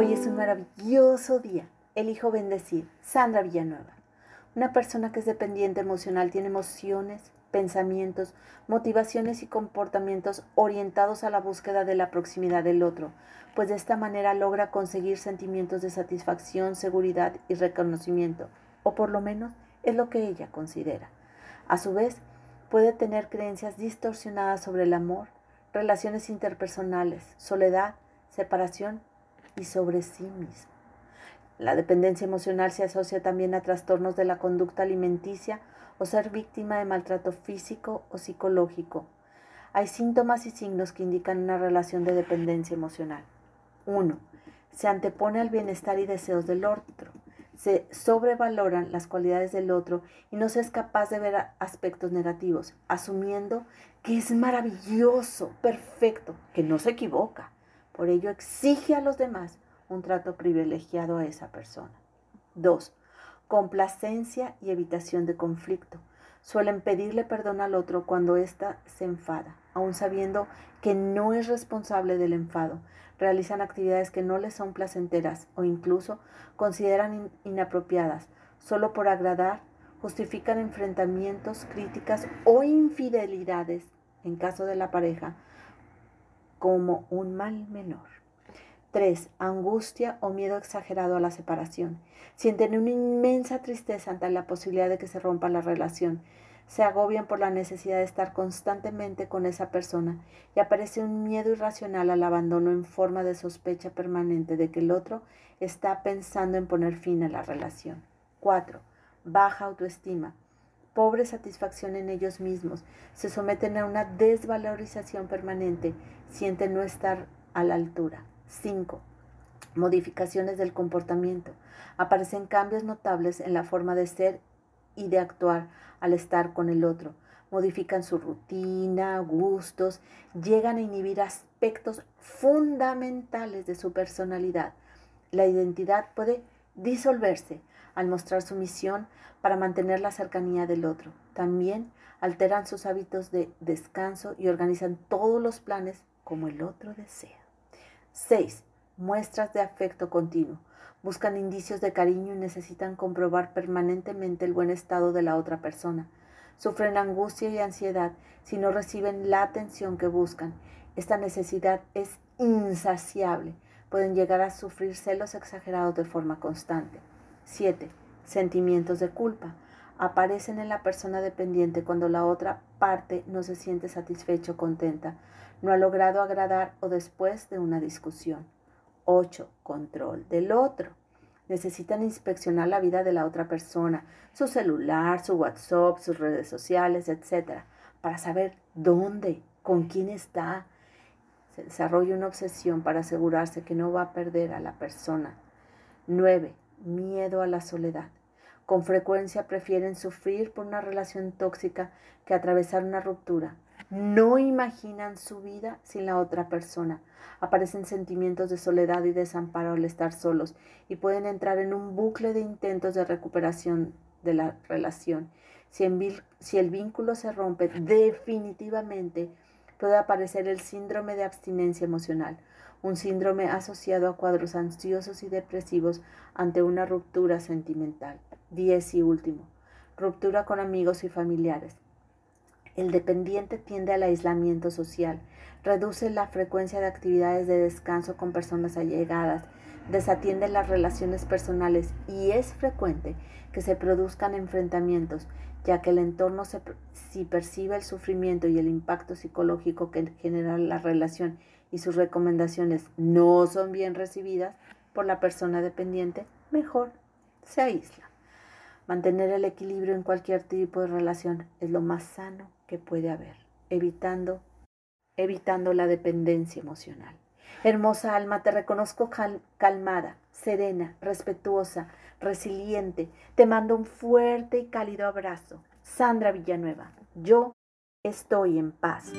Hoy es un maravilloso día. Elijo bendecir. Sandra Villanueva. Una persona que es dependiente emocional tiene emociones, pensamientos, motivaciones y comportamientos orientados a la búsqueda de la proximidad del otro, pues de esta manera logra conseguir sentimientos de satisfacción, seguridad y reconocimiento, o por lo menos es lo que ella considera. A su vez, puede tener creencias distorsionadas sobre el amor, relaciones interpersonales, soledad, separación y sobre sí mismo. La dependencia emocional se asocia también a trastornos de la conducta alimenticia o ser víctima de maltrato físico o psicológico. Hay síntomas y signos que indican una relación de dependencia emocional. 1. Se antepone al bienestar y deseos del otro. Se sobrevaloran las cualidades del otro y no se es capaz de ver aspectos negativos, asumiendo que es maravilloso, perfecto, que no se equivoca. Por ello exige a los demás un trato privilegiado a esa persona. 2. Complacencia y evitación de conflicto. Suelen pedirle perdón al otro cuando ésta se enfada, aun sabiendo que no es responsable del enfado. Realizan actividades que no les son placenteras o incluso consideran inapropiadas. Solo por agradar, justifican enfrentamientos, críticas o infidelidades, en caso de la pareja, como un mal menor. 3. Angustia o miedo exagerado a la separación. Sienten una inmensa tristeza ante la posibilidad de que se rompa la relación. Se agobian por la necesidad de estar constantemente con esa persona y aparece un miedo irracional al abandono en forma de sospecha permanente de que el otro está pensando en poner fin a la relación. 4. Baja autoestima pobre satisfacción en ellos mismos, se someten a una desvalorización permanente, sienten no estar a la altura. 5. Modificaciones del comportamiento. Aparecen cambios notables en la forma de ser y de actuar al estar con el otro. Modifican su rutina, gustos, llegan a inhibir aspectos fundamentales de su personalidad. La identidad puede disolverse al mostrar su misión para mantener la cercanía del otro. También alteran sus hábitos de descanso y organizan todos los planes como el otro desea. 6. Muestras de afecto continuo. Buscan indicios de cariño y necesitan comprobar permanentemente el buen estado de la otra persona. Sufren angustia y ansiedad si no reciben la atención que buscan. Esta necesidad es insaciable. Pueden llegar a sufrir celos exagerados de forma constante. 7. Sentimientos de culpa. Aparecen en la persona dependiente cuando la otra parte no se siente satisfecha o contenta, no ha logrado agradar o después de una discusión. 8. Control del otro. Necesitan inspeccionar la vida de la otra persona, su celular, su WhatsApp, sus redes sociales, etc., para saber dónde, con quién está. Se desarrolla una obsesión para asegurarse que no va a perder a la persona. 9 miedo a la soledad. Con frecuencia prefieren sufrir por una relación tóxica que atravesar una ruptura. No imaginan su vida sin la otra persona. Aparecen sentimientos de soledad y desamparo al estar solos y pueden entrar en un bucle de intentos de recuperación de la relación. Si, el vínculo se rompe definitivamente, puede aparecer el síndrome de abstinencia emocional, un síndrome asociado a cuadros ansiosos y depresivos ante una ruptura sentimental. 10 y último, ruptura con amigos y familiares. El dependiente tiende al aislamiento social, reduce la frecuencia de actividades de descanso con personas allegadas, desatiende las relaciones personales y es frecuente que se produzcan enfrentamientos, ya que el entorno si percibe el sufrimiento y el impacto psicológico que genera la relación y sus recomendaciones no son bien recibidas por la persona dependiente, mejor se aísla. Mantener el equilibrio en cualquier tipo de relación es lo más sano que puede haber, evitando, evitando la dependencia emocional. Hermosa alma, te reconozco calmada, serena, respetuosa, resiliente. Te mando un fuerte y cálido abrazo. Sandra Villanueva, yo estoy en paz.